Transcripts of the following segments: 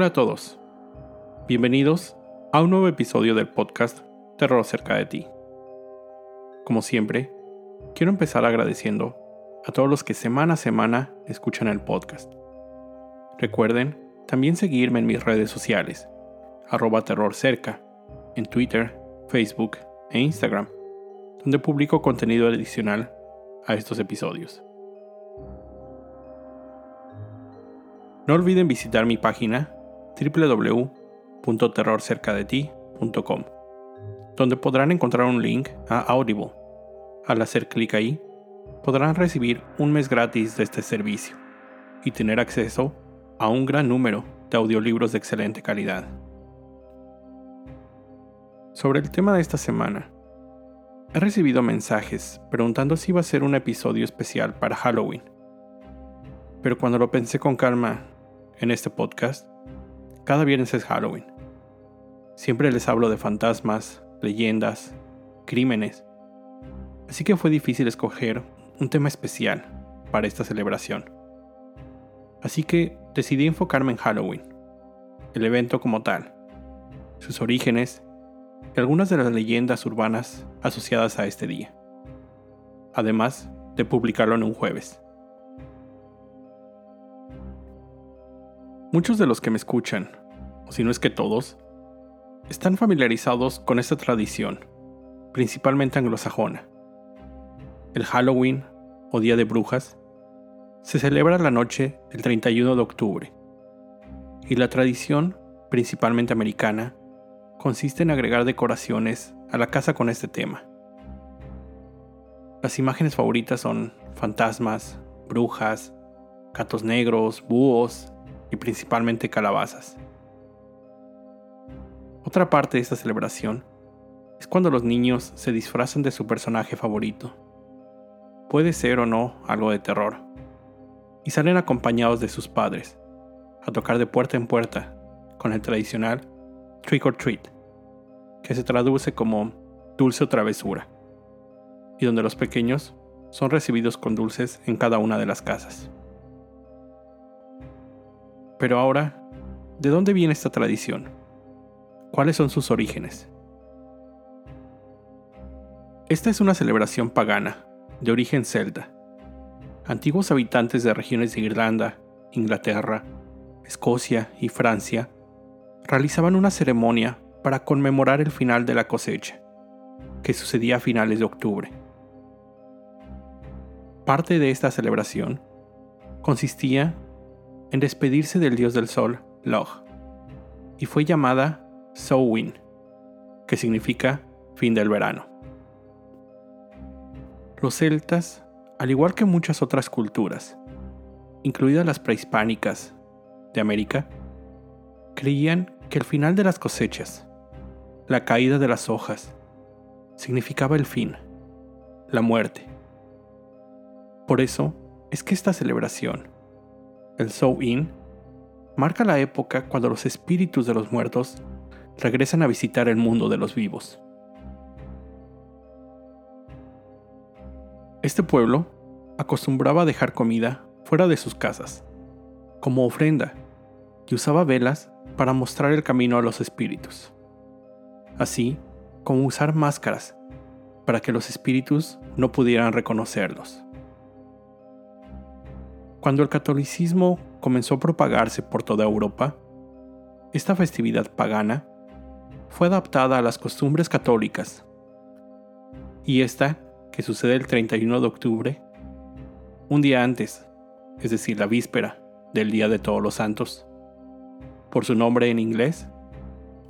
Hola a todos. Bienvenidos a un nuevo episodio del podcast Terror cerca de ti. Como siempre, quiero empezar agradeciendo a todos los que semana a semana escuchan el podcast. Recuerden también seguirme en mis redes sociales, arroba terrorcerca, en Twitter, Facebook e Instagram, donde publico contenido adicional a estos episodios. No olviden visitar mi página www.terrorcercadeti.com, donde podrán encontrar un link a Audible. Al hacer clic ahí, podrán recibir un mes gratis de este servicio y tener acceso a un gran número de audiolibros de excelente calidad. Sobre el tema de esta semana, he recibido mensajes preguntando si iba a ser un episodio especial para Halloween. Pero cuando lo pensé con calma en este podcast, cada viernes es Halloween. Siempre les hablo de fantasmas, leyendas, crímenes. Así que fue difícil escoger un tema especial para esta celebración. Así que decidí enfocarme en Halloween, el evento como tal, sus orígenes y algunas de las leyendas urbanas asociadas a este día, además de publicarlo en un jueves. Muchos de los que me escuchan, si no es que todos, están familiarizados con esta tradición, principalmente anglosajona. El Halloween, o Día de Brujas, se celebra la noche del 31 de octubre, y la tradición, principalmente americana, consiste en agregar decoraciones a la casa con este tema. Las imágenes favoritas son fantasmas, brujas, gatos negros, búhos, y principalmente calabazas. Otra parte de esta celebración es cuando los niños se disfrazan de su personaje favorito. Puede ser o no algo de terror. Y salen acompañados de sus padres, a tocar de puerta en puerta, con el tradicional trick or treat, que se traduce como dulce o travesura, y donde los pequeños son recibidos con dulces en cada una de las casas. Pero ahora, ¿de dónde viene esta tradición? ¿Cuáles son sus orígenes? Esta es una celebración pagana, de origen celta. Antiguos habitantes de regiones de Irlanda, Inglaterra, Escocia y Francia realizaban una ceremonia para conmemorar el final de la cosecha, que sucedía a finales de octubre. Parte de esta celebración consistía en despedirse del dios del sol, Log, y fue llamada Samhain, que significa fin del verano. Los celtas, al igual que muchas otras culturas, incluidas las prehispánicas de América, creían que el final de las cosechas, la caída de las hojas, significaba el fin, la muerte. Por eso es que esta celebración, el Sow-In, marca la época cuando los espíritus de los muertos regresan a visitar el mundo de los vivos. Este pueblo acostumbraba a dejar comida fuera de sus casas, como ofrenda, y usaba velas para mostrar el camino a los espíritus, así como usar máscaras para que los espíritus no pudieran reconocerlos. Cuando el catolicismo comenzó a propagarse por toda Europa, esta festividad pagana fue adaptada a las costumbres católicas. Y esta, que sucede el 31 de octubre, un día antes, es decir, la víspera del Día de Todos los Santos, por su nombre en inglés,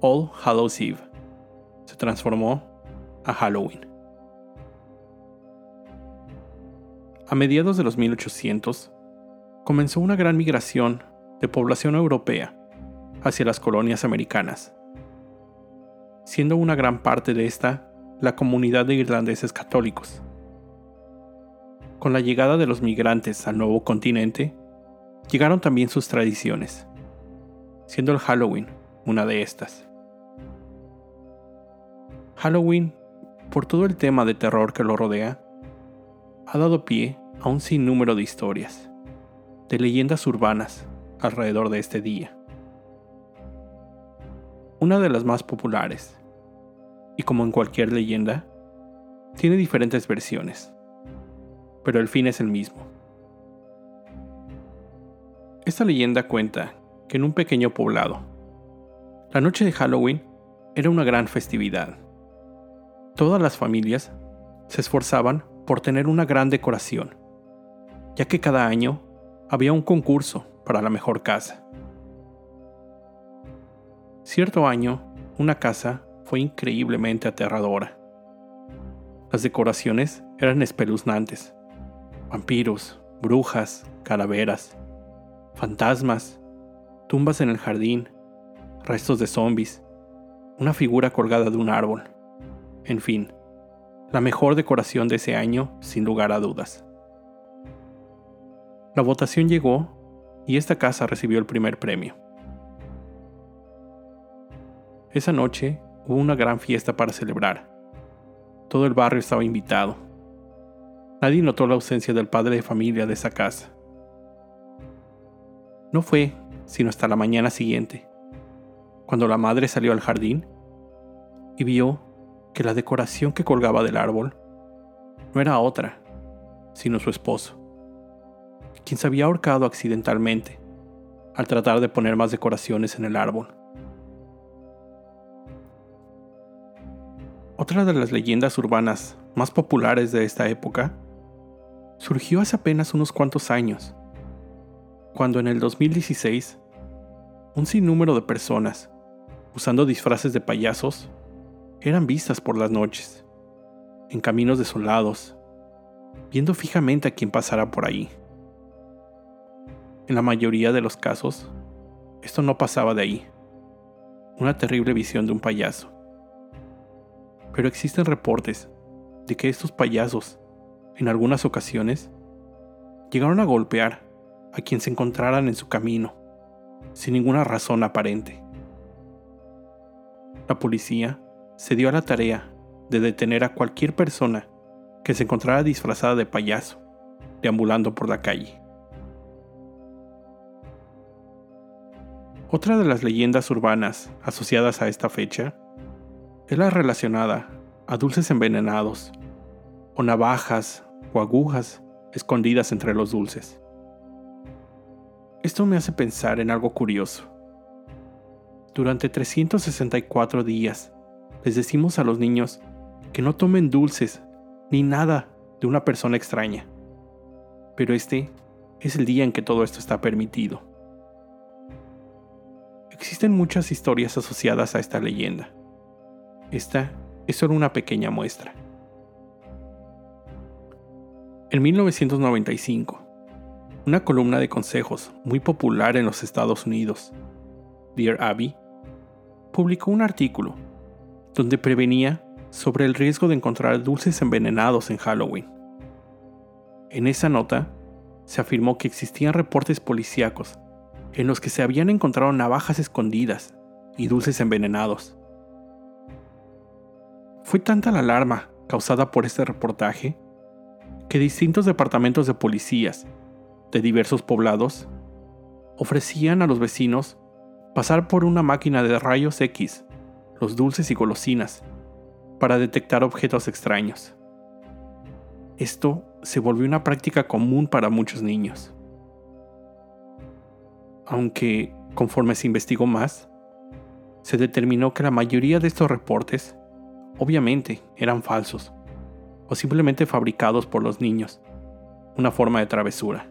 All Hallows Eve, se transformó a Halloween. A mediados de los 1800, comenzó una gran migración de población europea hacia las colonias americanas, siendo una gran parte de esta la comunidad de irlandeses católicos. Con la llegada de los migrantes al nuevo continente, llegaron también sus tradiciones, siendo el Halloween una de estas. Halloween, por todo el tema de terror que lo rodea, ha dado pie a un sinnúmero de historias de leyendas urbanas alrededor de este día. una de las más populares, y como en cualquier leyenda, tiene diferentes versiones, pero el fin es el mismo. Esta leyenda cuenta que en un pequeño poblado, la noche de Halloween era una gran festividad. Todas las familias se esforzaban por tener una gran decoración, ya que cada año había un concurso para la mejor casa. Cierto año, una casa fue increíblemente aterradora. Las decoraciones eran espeluznantes. Vampiros, brujas, calaveras, fantasmas, tumbas en el jardín, restos de zombies, una figura colgada de un árbol. En fin, la mejor decoración de ese año sin lugar a dudas. La votación llegó y esta casa recibió el primer premio. Esa noche hubo una gran fiesta para celebrar. Todo el barrio estaba invitado. Nadie notó la ausencia del padre de familia de esa casa. No fue sino hasta la mañana siguiente, cuando la madre salió al jardín y vio que la decoración que colgaba del árbol no era otra, sino su esposo, quien se había ahorcado accidentalmente al tratar de poner más decoraciones en el árbol. Otra de las leyendas urbanas más populares de esta época surgió hace apenas unos cuantos años, cuando en el 2016 un sinnúmero de personas, usando disfraces de payasos, eran vistas por las noches, en caminos desolados, viendo fijamente a quien pasara por ahí. En la mayoría de los casos, esto no pasaba de ahí, una terrible visión de un payaso pero existen reportes de que estos payasos, en algunas ocasiones, llegaron a golpear a quien se encontraran en su camino, sin ninguna razón aparente. La policía se dio a la tarea de detener a cualquier persona que se encontrara disfrazada de payaso, deambulando por la calle. Otra de las leyendas urbanas asociadas a esta fecha es la relacionada a dulces envenenados, o navajas o agujas escondidas entre los dulces. Esto me hace pensar en algo curioso. Durante 364 días les decimos a los niños que no tomen dulces ni nada de una persona extraña. Pero este es el día en que todo esto está permitido. Existen muchas historias asociadas a esta leyenda. Esta es solo una pequeña muestra. En 1995, una columna de consejos muy popular en los Estados Unidos, Dear Abby, publicó un artículo donde prevenía sobre el riesgo de encontrar dulces envenenados en Halloween. En esa nota se afirmó que existían reportes policíacos en los que se habían encontrado navajas escondidas y dulces envenenados. Fue tanta la alarma causada por este reportaje que distintos departamentos de policías de diversos poblados ofrecían a los vecinos pasar por una máquina de rayos X, los dulces y golosinas, para detectar objetos extraños. Esto se volvió una práctica común para muchos niños. Aunque, conforme se investigó más, se determinó que la mayoría de estos reportes obviamente eran falsos, o simplemente fabricados por los niños, una forma de travesura.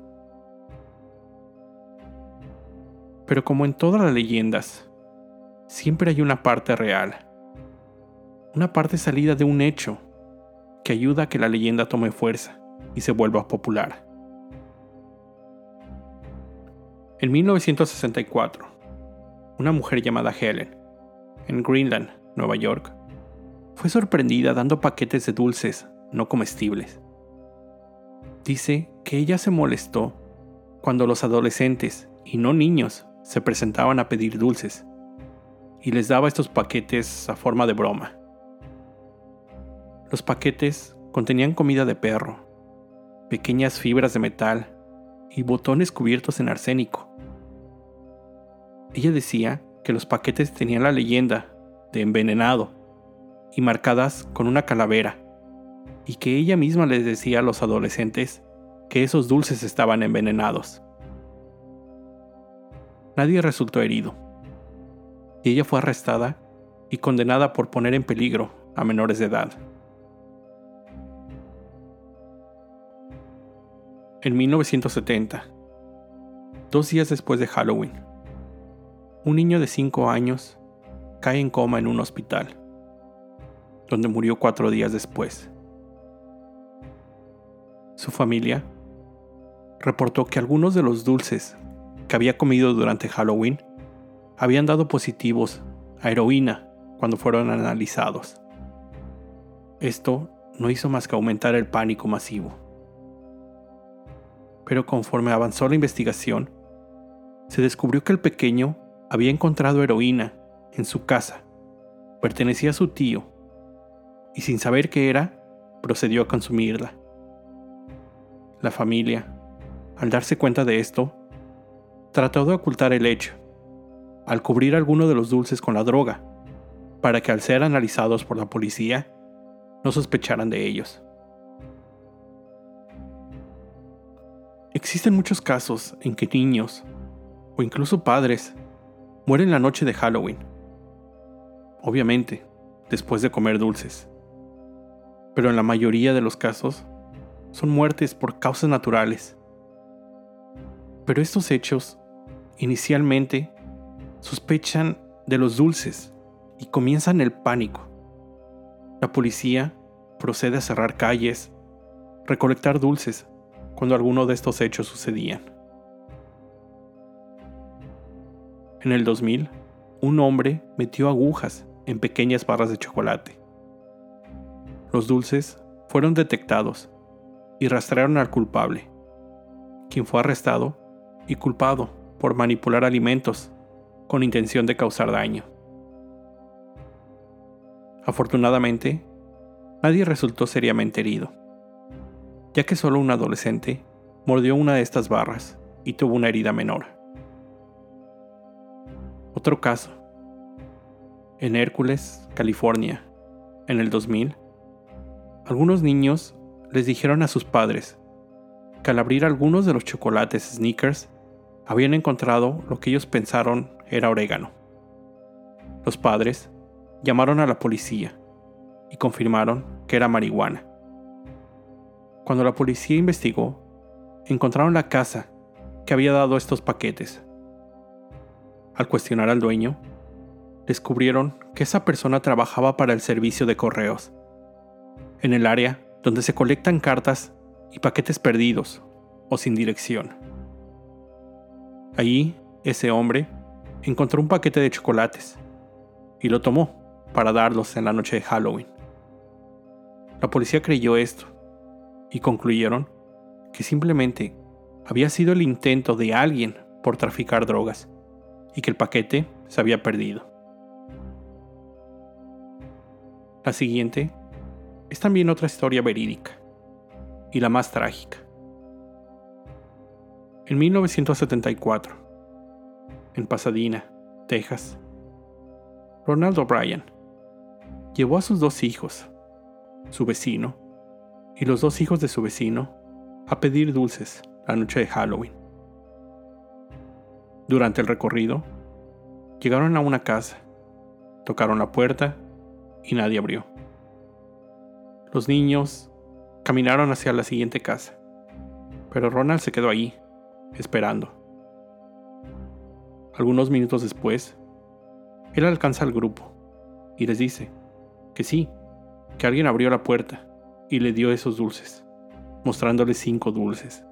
Pero como en todas las leyendas, siempre hay una parte real, una parte salida de un hecho que ayuda a que la leyenda tome fuerza y se vuelva popular. En 1964, una mujer llamada Helen, en Greenland, Nueva York, fue sorprendida dando paquetes de dulces no comestibles. Dice que ella se molestó cuando los adolescentes, y no niños, se presentaban a pedir dulces, y les daba estos paquetes a forma de broma. Los paquetes contenían comida de perro, pequeñas fibras de metal y botones cubiertos en arsénico. Ella decía que los paquetes tenían la leyenda de envenenado y marcadas con una calavera, y que ella misma les decía a los adolescentes que esos dulces estaban envenenados. Nadie resultó herido, y ella fue arrestada y condenada por poner en peligro a menores de edad. En 1970, dos días después de Halloween, un niño de 5 años cae en coma en un hospital, donde murió cuatro días después. Su familia reportó que algunos de los dulces que había comido durante Halloween habían dado positivos a heroína cuando fueron analizados. Esto no hizo más que aumentar el pánico masivo. Pero conforme avanzó la investigación, se descubrió que el pequeño había encontrado heroína en su casa. Pertenecía a su tío y sin saber qué era, procedió a consumirla. La familia, al darse cuenta de esto, trató de ocultar el hecho, al cubrir alguno de los dulces con la droga, para que al ser analizados por la policía, no sospecharan de ellos. Existen muchos casos en que niños, o incluso padres, mueren la noche de Halloween. Obviamente, después de comer dulces. Pero en la mayoría de los casos, son muertes por causas naturales. Pero estos hechos, inicialmente, sospechan de los dulces y comienzan el pánico. La policía procede a cerrar calles, recolectar dulces cuando alguno de estos hechos sucedían. En el 2000, un hombre metió agujas en pequeñas barras de chocolate. Los dulces fueron detectados y rastrearon al culpable, quien fue arrestado y culpado por manipular alimentos con intención de causar daño. Afortunadamente, nadie resultó seriamente herido, ya que solo un adolescente mordió una de estas barras y tuvo una herida menor. Otro caso. En Hércules, California, en el 2000, algunos niños les dijeron a sus padres que al abrir algunos de los chocolates Snickers habían encontrado lo que ellos pensaron era orégano. Los padres llamaron a la policía y confirmaron que era marihuana. Cuando la policía investigó, encontraron la casa que había dado estos paquetes al cuestionar al dueño, descubrieron que esa persona trabajaba para el servicio de correos, en el área donde se colectan cartas y paquetes perdidos o sin dirección. Allí, ese hombre encontró un paquete de chocolates y lo tomó para darlos en la noche de Halloween. La policía creyó esto y concluyeron que simplemente había sido el intento de alguien por traficar drogas y que el paquete se había perdido. La siguiente es también otra historia verídica y la más trágica. En 1974, en Pasadena, Texas, Ronald O'Brien llevó a sus dos hijos, su vecino y los dos hijos de su vecino, a pedir dulces la noche de Halloween. Durante el recorrido, llegaron a una casa, tocaron la puerta y nadie abrió. Los niños caminaron hacia la siguiente casa, pero Ronald se quedó ahí, esperando. Algunos minutos después, él alcanza al grupo y les dice que sí, que alguien abrió la puerta y le dio esos dulces, mostrándoles cinco dulces.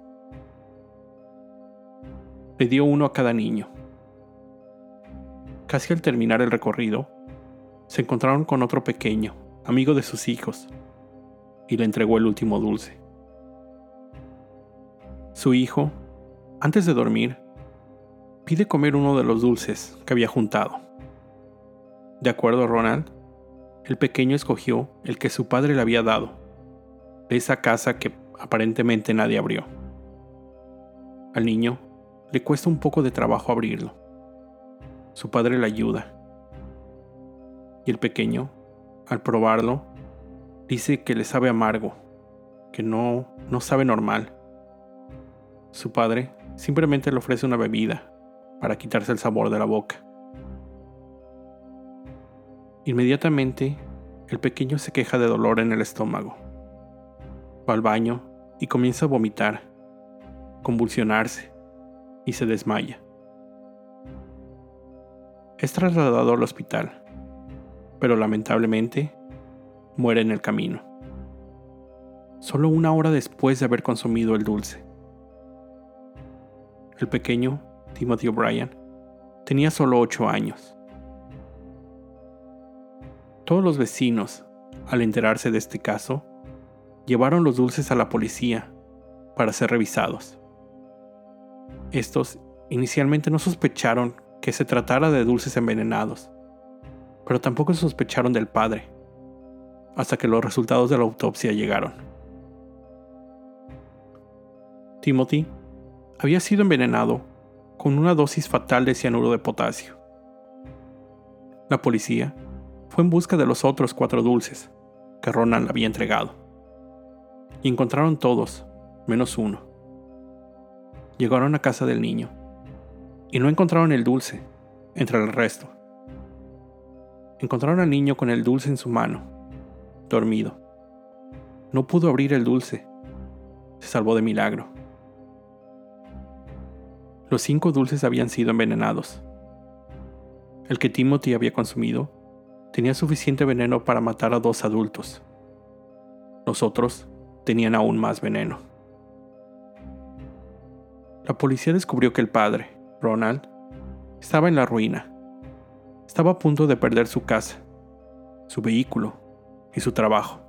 Le dio uno a cada niño. Casi al terminar el recorrido, se encontraron con otro pequeño, amigo de sus hijos, y le entregó el último dulce. Su hijo, antes de dormir, pide comer uno de los dulces que había juntado. De acuerdo a Ronald, el pequeño escogió el que su padre le había dado, de esa casa que aparentemente nadie abrió. Al niño le cuesta un poco de trabajo abrirlo. su padre le ayuda. Y el pequeño, al probarlo, dice que le sabe amargo, que no, no sabe normal. Su padre simplemente le ofrece una bebida para quitarse el sabor de la boca. Inmediatamente, el pequeño se queja de dolor en el estómago. Va al baño y comienza a vomitar, convulsionarse y se desmaya. Es trasladado al hospital, pero lamentablemente muere en el camino, solo una hora después de haber consumido el dulce. El pequeño, Timothy O'Brien, tenía solo 8 años. Todos los vecinos, al enterarse de este caso, llevaron los dulces a la policía para ser revisados. Estos inicialmente no sospecharon que se tratara de dulces envenenados, pero tampoco sospecharon del padre, hasta que los resultados de la autopsia llegaron. Timothy había sido envenenado con una dosis fatal de cianuro de potasio. La policía fue en busca de los otros cuatro dulces que Ronald había entregado, y encontraron todos, menos uno. Llegaron a casa del niño y no encontraron el dulce entre el resto. Encontraron al niño con el dulce en su mano, dormido. No pudo abrir el dulce. Se salvó de milagro. Los cinco dulces habían sido envenenados. El que Timothy había consumido tenía suficiente veneno para matar a dos adultos. Los otros tenían aún más veneno. La policía descubrió que el padre, Ronald, estaba en la ruina. Estaba a punto de perder su casa, su vehículo y su trabajo.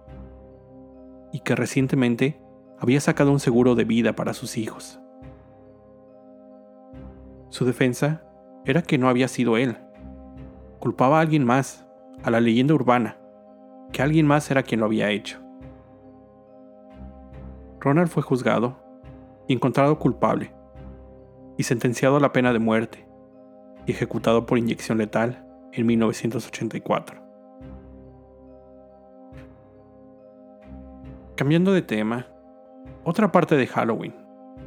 Y que recientemente había sacado un seguro de vida para sus hijos. Su defensa era que no había sido él. Culpaba a alguien más, a la leyenda urbana, que alguien más era quien lo había hecho. Ronald fue juzgado y encontrado culpable y sentenciado a la pena de muerte y ejecutado por inyección letal en 1984. Cambiando de tema, otra parte de Halloween,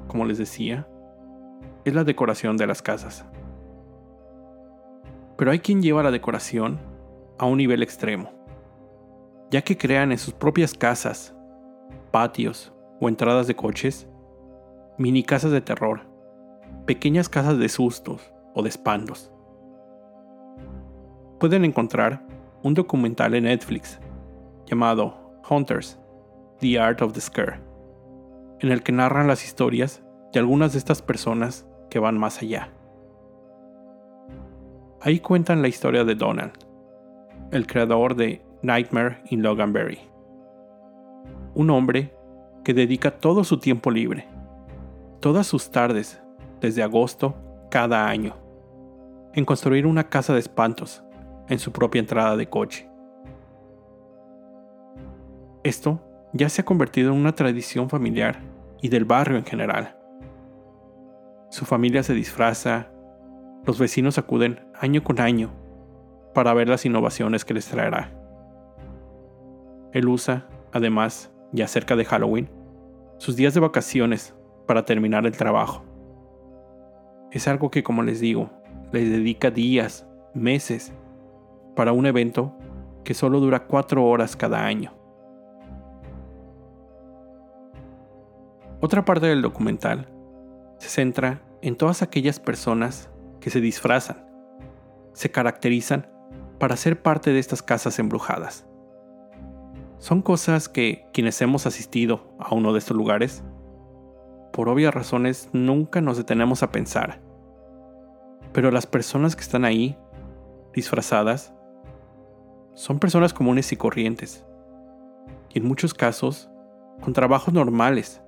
como les decía, es la decoración de las casas. Pero hay quien lleva la decoración a un nivel extremo, ya que crean en sus propias casas, patios o entradas de coches, mini casas de terror pequeñas casas de sustos o de espantos. Pueden encontrar un documental en Netflix llamado Hunters, The Art of the Scare, en el que narran las historias de algunas de estas personas que van más allá. Ahí cuentan la historia de Donald, el creador de Nightmare in Loganberry, un hombre que dedica todo su tiempo libre, todas sus tardes desde agosto cada año, en construir una casa de espantos en su propia entrada de coche. Esto ya se ha convertido en una tradición familiar y del barrio en general. Su familia se disfraza, los vecinos acuden año con año para ver las innovaciones que les traerá. Él usa, además, ya cerca de Halloween, sus días de vacaciones para terminar el trabajo es algo que, como les digo, les dedica días, meses, para un evento que solo dura cuatro horas cada año. Otra parte del documental se centra en todas aquellas personas que se disfrazan, se caracterizan para ser parte de estas casas embrujadas. Son cosas que quienes hemos asistido a uno de estos lugares por obvias razones, nunca nos detenemos a pensar. Pero las personas que están ahí, disfrazadas, son personas comunes y corrientes. Y en muchos casos, con trabajos normales.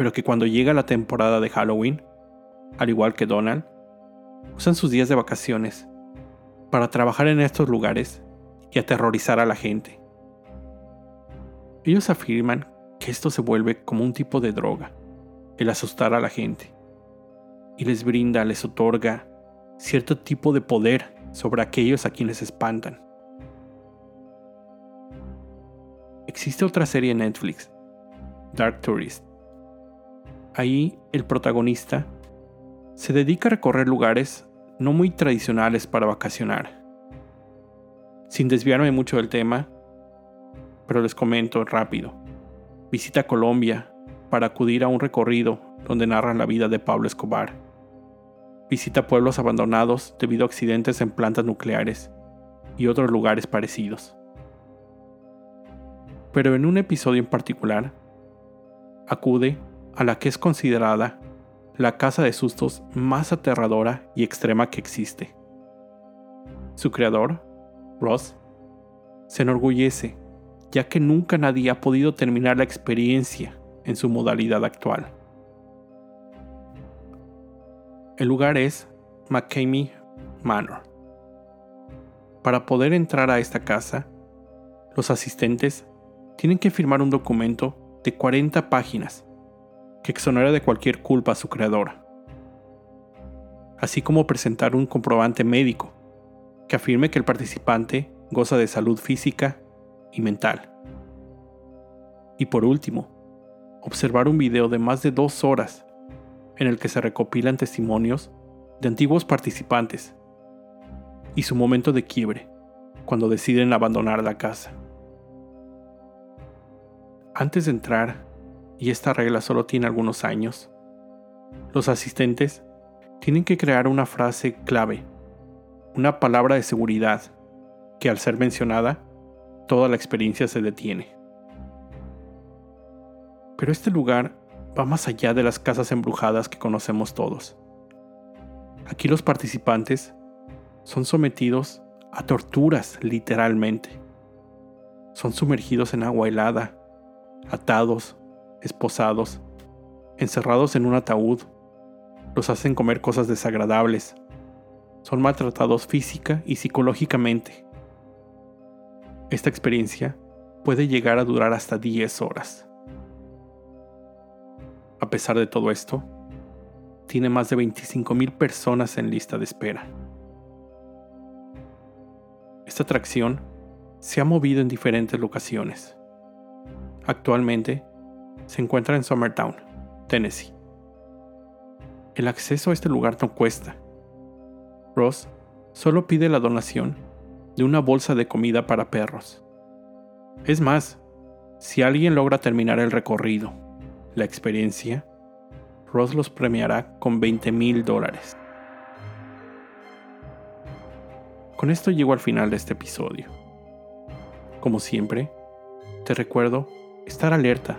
Pero que cuando llega la temporada de Halloween, al igual que Donald, usan sus días de vacaciones para trabajar en estos lugares y aterrorizar a la gente. Ellos afirman que esto se vuelve como un tipo de droga, el asustar a la gente, y les brinda, les otorga cierto tipo de poder sobre aquellos a quienes espantan. Existe otra serie en Netflix, Dark Tourist. Ahí el protagonista se dedica a recorrer lugares no muy tradicionales para vacacionar. Sin desviarme mucho del tema, pero les comento rápido. Visita Colombia para acudir a un recorrido donde narran la vida de Pablo Escobar. Visita pueblos abandonados debido a accidentes en plantas nucleares y otros lugares parecidos. Pero en un episodio en particular, acude a la que es considerada la casa de sustos más aterradora y extrema que existe. Su creador, Ross, se enorgullece ya que nunca nadie ha podido terminar la experiencia en su modalidad actual. El lugar es McCamey Manor. Para poder entrar a esta casa, los asistentes tienen que firmar un documento de 40 páginas que exonera de cualquier culpa a su creador, así como presentar un comprobante médico que afirme que el participante goza de salud física y mental. Y por último, observar un video de más de dos horas en el que se recopilan testimonios de antiguos participantes y su momento de quiebre cuando deciden abandonar la casa. Antes de entrar, y esta regla solo tiene algunos años, los asistentes tienen que crear una frase clave, una palabra de seguridad que al ser mencionada, toda la experiencia se detiene. Pero este lugar va más allá de las casas embrujadas que conocemos todos. Aquí los participantes son sometidos a torturas literalmente. Son sumergidos en agua helada, atados, esposados, encerrados en un ataúd, los hacen comer cosas desagradables, son maltratados física y psicológicamente. Esta experiencia puede llegar a durar hasta 10 horas. A pesar de todo esto, tiene más de 25.000 personas en lista de espera. Esta atracción se ha movido en diferentes locaciones. Actualmente se encuentra en Summertown, Tennessee. El acceso a este lugar no cuesta. Ross solo pide la donación de una bolsa de comida para perros. Es más, si alguien logra terminar el recorrido, la experiencia, Ross los premiará con 20 mil dólares. Con esto llego al final de este episodio. Como siempre, te recuerdo estar alerta